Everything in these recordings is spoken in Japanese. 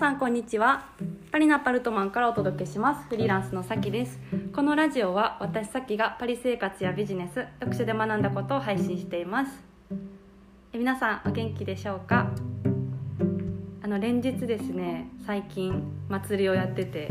さんこんにちは。パリのパルトマンからお届けします。フリーランスのさきです。このラジオは私さきがパリ生活やビジネス読書で学んだことを配信しています。え皆さんお元気でしょうか？あの連日ですね最近祭りをやってて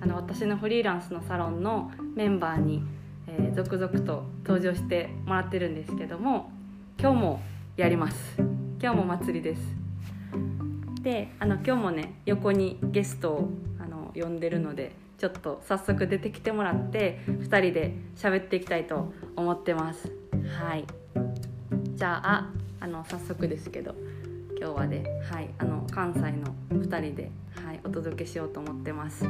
あの私のフリーランスのサロンのメンバーに、えー続々と登場してもらってるんですけども今日もやります。今日も祭りです。であの今日もね横にゲストをあの呼んでるのでちょっと早速出てきてもらって2人で喋っていきたいと思ってます。はい。じゃああの早速ですけど今日はね、はい、あの関西の2人で、はい、お届けしようと思ってます。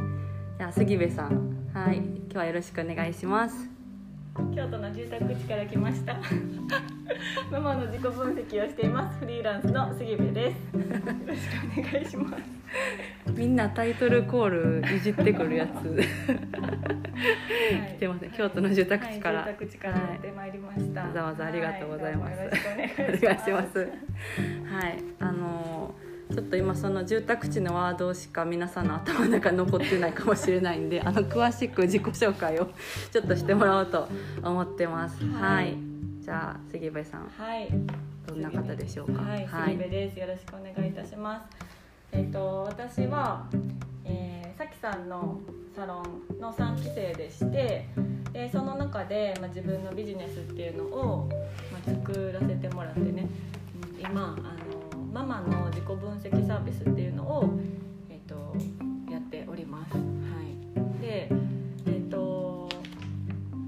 じゃあ杉部さんはい今日はよろしくお願いします。京都の住宅地から来ました。ママの自己分析をしています。フリーランスの杉部です。よろしくお願いします。みんなタイトルコールいじってくるやつ。はい。来てますね。京都の住宅地から、はい、住宅地からやってまいりました、わざわざありがとうございます。はどうもよろしくお願いしおます。願いします。はい、あのちょっと今その住宅地のワードしか皆さんの頭の中に残ってないかもしれないんで、あの詳しく自己紹介を ちょっとしてもらおうと思ってます。は、はい。いじゃあ杉部さん。はい。どんな方でしょうか？はい、杉部です。よろしくお願いいたします。えっ、と私は、えー、さきさんのサロンの3期生でしてでその中で、まあ、自分のビジネスっていうのを、まあ、作らせてもらってね。うん今あのママの自己分析サービスっていうのを、えっとやっております。はい、でえっ、と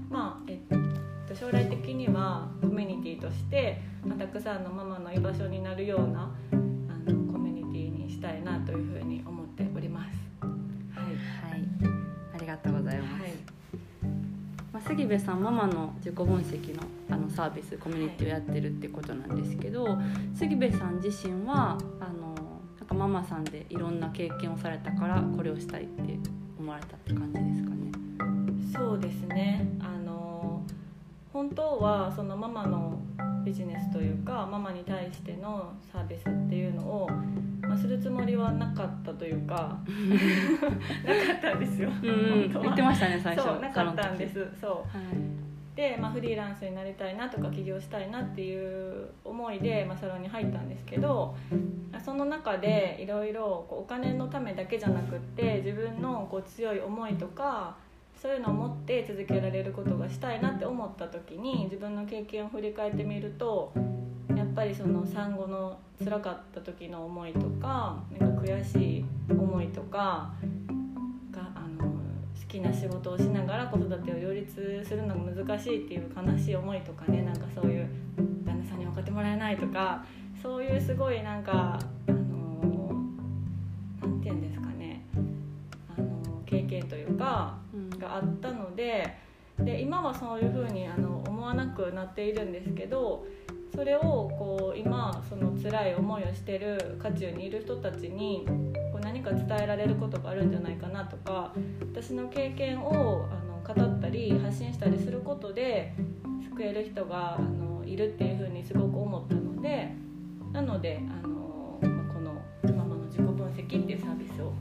まあえっと将来的にはコミュニティとして、まあ、たくさんのママの居場所になるようなまあ、杉部さんママの自己分析のあのサービスコミュニティをやってるってことなんですけど、杉部さん自身はあのなんかママさんでいろんな経験をされたからこれをしたいって思われたって感じですかね？そうですねあの本当はそのママのビジネスというかママに対してのサービスっていうのを、あ、するつもりはなかったというか なかったんですよ。うん本当は言ってましたね最初。そうなかったんです。そう。はい。で、まあ、フリーランスになりたいなとか起業したいなっていう思いで、まあ、サロンに入ったんですけどその中でいろいろこうお金のためだけじゃなくって自分のこう強い思いとかそういうのを持って続けられることがしたいなって思った時に自分の経験を振り返ってみるとやっぱりその産後の辛かった時の思いとかなんか悔しい思いとかがあの好きな仕事をしながら子育てを両立するのが難しいっていう悲しい思いとかねなんかそういう旦那さんに分かってもらえないとかそういうすごいなんかあのなんて言うんですかねあの経験というかうん。があったのでで今はそういうふうにあの思わなくなっているんですけどそれをこう今その辛い思いをしてる渦中にいる人たちにこう何か伝えられることがあるんじゃないかなとか私の経験をあの語ったり発信したりすることで救える人があのいるっていうふうにすごく思ったのでなのであの、まあこの「ママの自己分析」っていうサービスを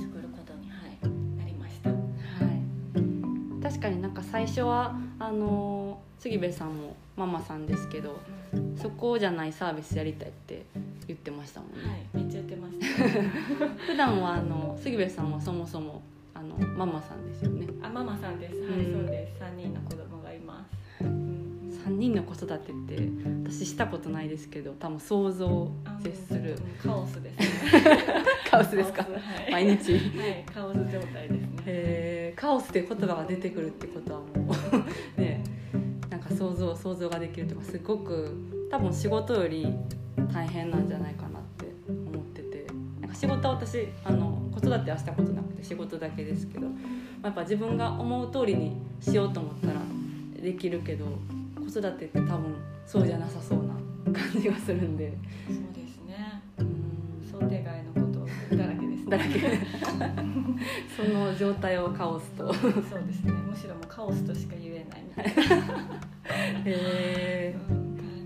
作ることに、はい、なりました。はい、確かになんか最初はあの杉部さんもママさんですけどそこじゃないサービスやりたいって言ってましたもんね、はい、めっちゃ言ってました。普段はあの杉部さんはそもそもあのママさんですよねあ、ママさんです。はい、うんそうです。三人の子供がいます。うん3人の子育てって私したことないですけど多分想像をあ絶するうんカオスですね。カオスですか？はい、毎日はい、カオス状態ですね。えーカオスって言葉が出てくるってことはもう ね想像想像ができるとかすごく多分仕事より大変なんじゃないかなって思っててなんか仕事は私あの子育てはしたことなくて仕事だけですけど、まあ、やっぱ自分が思う通りにしようと思ったらできるけど子育てって多分そうじゃなさそうな感じがするんでそうですね。うん想定外のことだらけです、ね。だらけ その状態をカオスと。そうですね。むしろもうカオスとしか言えないみたいな、へー。うん。感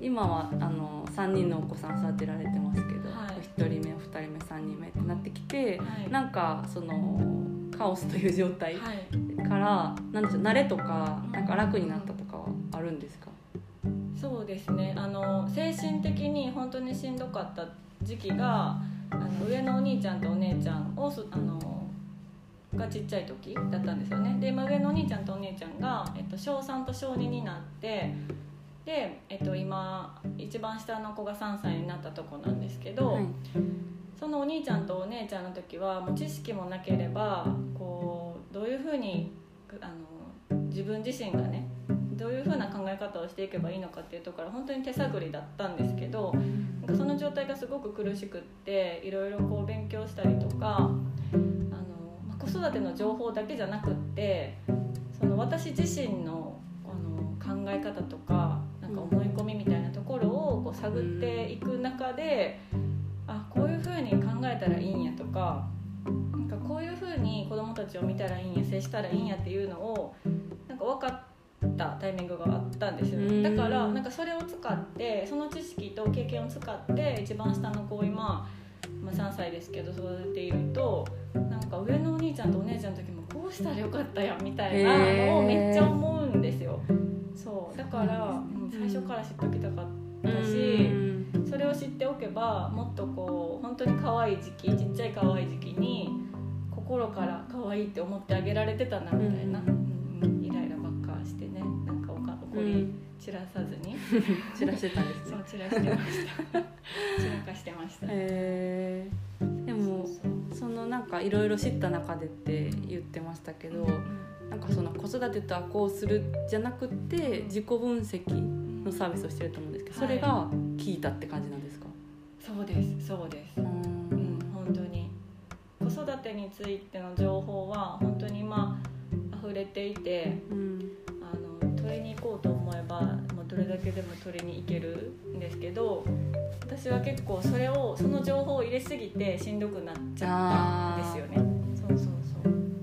じ。今はあの3人のお子さん。育てられてますけど、はい1人目2人目3人目ってなってきて、はいなん。かそのカオスという状態はいから、なん。でしょう慣れとかなん。か楽になったとかはあるん。ですか、そうですねあの精神的に本当にしん。どかった時期があの上のお兄ちゃん。とお姉ちゃん。をあのがちっちゃい時だったんですよね。で今上のお兄ちゃんとお姉ちゃんが、えっと、小3と小2になってで、えっと、今一番下の子が3歳になったとこなんですけど、はい。そのお兄ちゃんとお姉ちゃんの時はもう知識もなければこうどういうふうにあの自分自身がねどういうふうな考え方をしていけばいいのかっていうところから本当に手探りだったんですけどなんかその状態がすごく苦しくっていろいろこう勉強したりとか子育ての情報だけじゃなくってその私自身のあの考え方とかなんか思い込みみたいなところをこう探っていく中で。あこういう風に考えたらいいんやとかなんかこういう風に子供たちを見たらいいんや接したらいいんやっていうのをなんか分かったタイミングがあったんですよだからなんかそれを使ってその知識と経験を使って一番下の子を今、まあ、3歳ですけど育てているとか上のお兄ちゃんとお姉ちゃんの時もこうしたらよかったやんみたいなのをめっちゃ思うんですよ。そう。だから、うん最初から知っておきたかったし。うん。それを知っておけばもっとこう本当に可愛い時期ちっちゃい可愛い時期に心から可愛いって思ってあげられてたなみたいな、ううん。うん。イライラばっかしてねなんか怒り散らさずに、散らしてたんですね。そう散らしてました。散らかしてました、へー。でもそうそのなんかいろいろ知った中でって言ってましたけどなんかその子育てとはこうするじゃなくって自己分析のサービスをしてると思うんですけどそれが効いたって感じなんですか、そうですそうです。ううんん本当に。子育てについての情報は本当に今溢れていてうん。あの取りに行こうと思えばもうどれだけでも取りに行けるんですけど私は結構それをその情報を入れすぎてしんどくなっちゃったんですよね。そうそうそう、うん。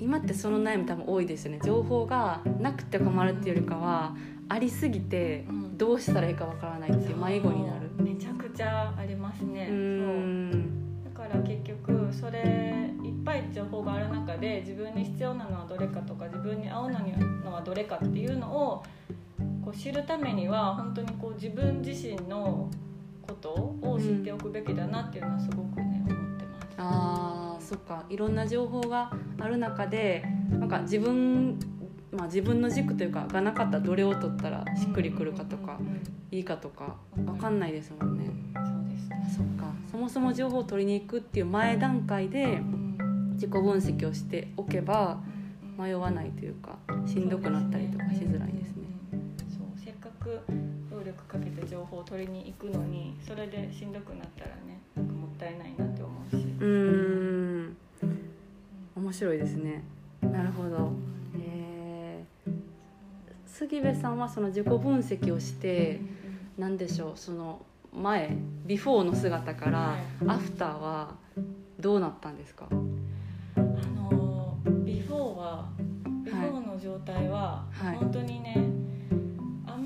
今ってその悩み多分多いですよね。情報がなくて困るっていうよりかはありすぎてうん。どうしたらいいかわからないっていう迷子になる。そう。めちゃくちゃありますね。うだから結局それいっぱい情報がある中で自分に必要なのはどれかとか自分に合うのはどれかっていうのをこう知るためには本当にこう自分自身のことを知っておくべきだなっていうのはすごくね思ってます。あーそっかいろんな情報がある中でなんか自分まあ自分の軸というかがなかったらどれを取ったらしっくりくるかとかいいかとかわかんないですもんねそうですね。そっかそもそも情報を取りに行くっていう前段階でうん自己分析をしておけばうん迷わないというかしんどくなったりとかしづらいですね。く労力かけて情報を取りに行くのにそれでしんどくなったらねなんかもったいないなって思うし。うーん。面白いですね。なるほど。えー。杉部さんはその自己分析をして何でしょうその前ビフォーの姿からはい。アフターはどうなったんですか？あのビフォーはビフォーの状態ははい。本当にね、あ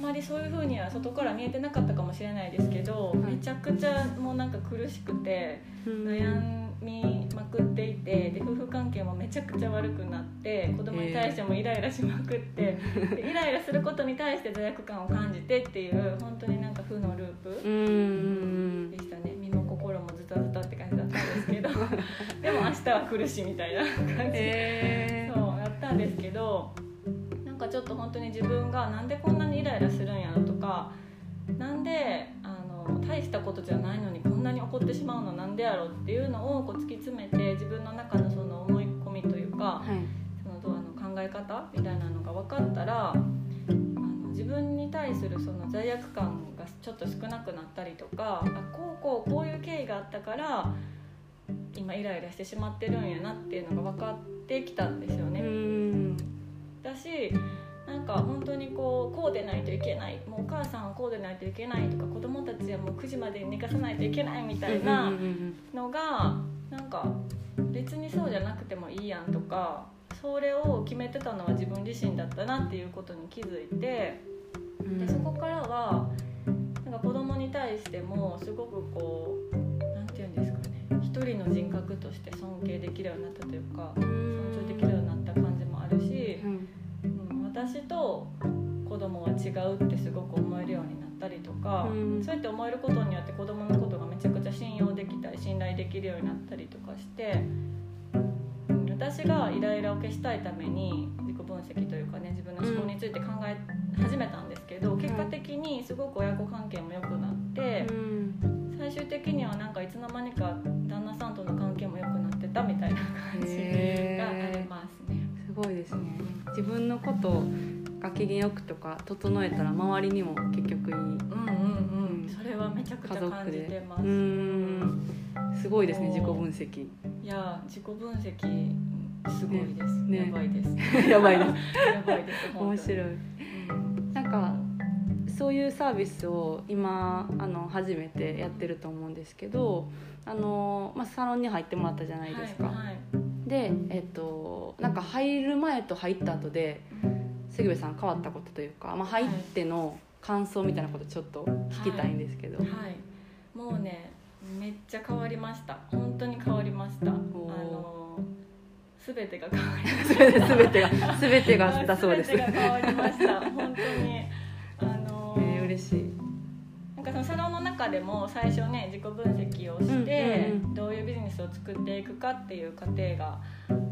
んまりそういう風には外から見えてなかったかもしれないですけど、はい。めちゃくちゃもうなんか苦しくて悩みまくっていてで夫婦関係もめちゃくちゃ悪くなって子供に対してもイライラしまくって、でイライラすることに対して罪悪感を感じてっていう本当になんか負のループでしたね。身も心もズタズタって感じだったんですけど。でも明日は来るしみたいな感じ。えそうやったんですけどちょっと本当に自分がなんでこんなにイライラするんやろとかなんであの大したことじゃないのにこんなに怒ってしまうのなんでやろっていうのをこう突き詰めて自分の中のその思い込みというかはいそのどうあの考え方みたいなのが分かったらあの自分に対するその罪悪感がちょっと少なくなったりとかあこうこうこういう経緯があったから今イライラしてしまってるんやなっていうのが分かってきたんですようね。だしなんか本当にこうこうでないといけないもうお母さんはこうでないといけないとか子供たちはもう9時までに寝かさないといけないみたいな。のがなんか別にそうじゃなくてもいいやんとかそれを決めてたのは自分自身だったなっていうことに気づいてうんでそこからはなんか子供に対してすごくこうなんて言うんですかね一人の人格として尊敬できるようになったというか尊重できると子供は違うってすごく思えるようになったりとか、うん。そうやって思えることによって子供のことがめちゃくちゃ信用できたり信頼できるようになったりとかして、うん、私がイライラを消したいために自己分析というかね自分の思考について考え始めたんですけど、結果的にすごく親子関係も良くなってう。ん。最終的にはなんかいつの間にか旦那さんとの関係も良くなってたみたいな感じへがありー。ますね。すごいですね。自分のことが機嫌よくとか整えたら周りにも結局いいうんうんうん。それはめちゃくちゃ感じでてます。うーんすごいですね自己分析いや自己分析すごいです。ねやばいです。やばいなやばいです。面白いうんなんかそういうサービスを今あの初めてやってると思うんですけどあの、まあ、サロンに入ってもらったじゃないですか、はいはいでえっとなんか入る前と入った後で杉部さん変わったことというか、まあ、入っての感想みたいなことちょっと聞きたいんですけど、はい。もうねめっちゃ変わりました。本当に変わりました。あのすべてが変わりました。全てが全てがだそうです、全てが変わりました。本当にあのえー、嬉しいなんかそのサロンの中でも最初ね自己分析をして、うんうんうんどういうビジネスを作っていくかっていう過程が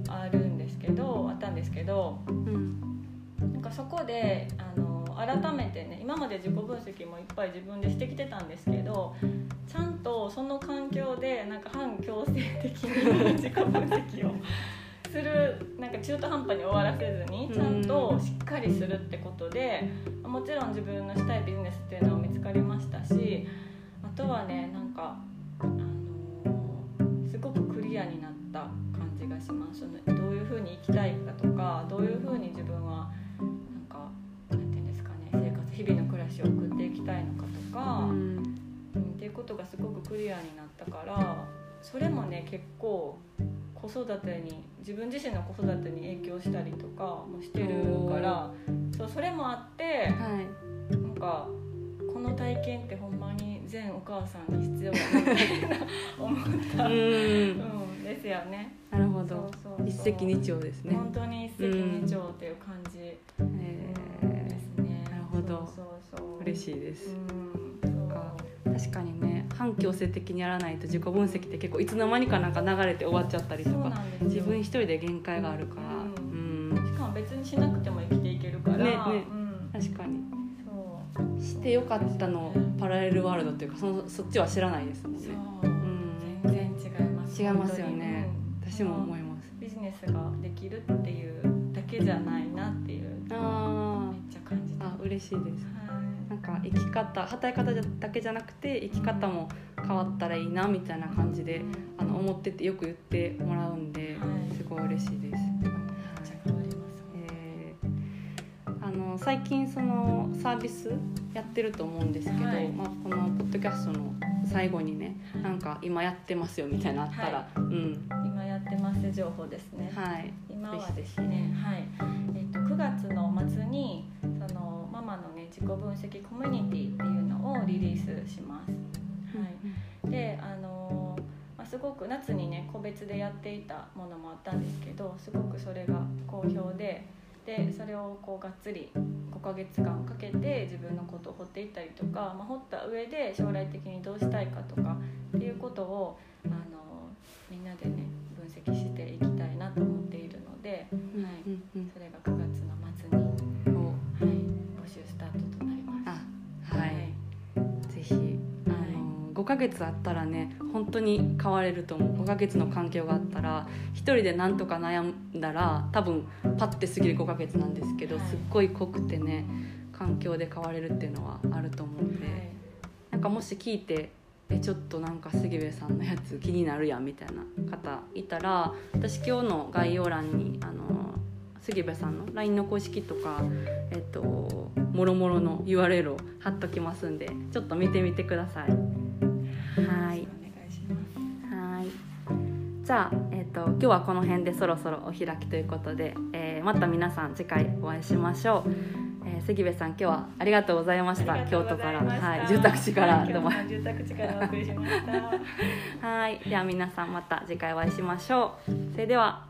あるんですけどあったんですけどうんなんかそこであの改めてね今まで自己分析もいっぱい自分でしてきてたんですけどちゃんとその環境でなんか反強制的に自己分析を するなんか中途半端に終わらせずにちゃんとしっかりするってことでもちろん自分のしたいビジネスっていうのは見つかりましたしあとはねなんか、あのーすごくクリアになった感じがします。どういうふうに生きたいかとかどういうふうに自分は日々の暮らしを送っていきたいのかとか。うん。うん、っていうことがすごくクリアになったからそれもね結構子育てに自分自身の子育てに影響したりとかもしてるからそうそれもあってはい。なんかこの体験ってほんまに全お母さんに必要だなって思った、ううんん、ですよね。なるほど。一石二鳥ですね。本当に一石二鳥っていう感じ、えうんー。ですね。なるほど嬉しいです、確かにね反強制的にやらないと自己分析って結構いつの間にかなんか流れて終わっちゃったりとか自分一人で限界があるから。ううん。しかも別にしなくても生きていけるから、ねねうん、確かに。そう。してよかったのパラレルワールドっていうかそのそっちは知らないですもんね。そう、ん全然違います。違いますよね。私も思いうん。ますビジネスができるっていうだけじゃないなっていう。ああ嬉しいです。はい。なんか生き方働き方だけじゃなくて生き方も変わったらいいなみたいな感じであの思っててよく言ってもらうんではい。すごい嬉しいです。最近そのサービスやってると思うんですけど、はい。まあ、このポッドキャストの最後にねなんか今やってますよみたいなのあったら、はうん。今やってます情報ですね。はい。今はですね、はい。えっと9月の末に自己分析コミュニティっていうのをリリースします。はい、であのーまあ、すごく夏にね個別でやっていたものもあったんですけどすごくそれが好評ででそれをこうがっつり5ヶ月間かけて自分のことを掘っていったりとか、まあ、掘った上で将来的にどうしたいかとかっていうことを、あのーみんなでね分析していきたいなと思っているので、うんはいそれが9月ヶ月あったらね本当に変われると思う。5ヶ月の環境があったら一人で何とか悩んだら多分パッて過ぎる5ヶ月なんですけど、はい。すっごい濃くてね環境で変われるっていうのはあると思うんで、はい。なんかもし聞いてえちょっとなんか杉部さんのやつ 気になるやんみたいな方いたら私今日の概要欄にあの杉部さんの LINE の公式とかえっともろもろの URL を貼っときますんでちょっと見てみてください。はい。お願いします。はい。じゃあ、えっと今日はこの辺でそろそろお開きということで、えーまた皆さん次回お会いしましょう。えー、関部さん今日はありがとうございました。京都から。はい。住宅地からどうも。住宅地からお送りしました。はい。では皆さんまた次回お会いしましょう。それでは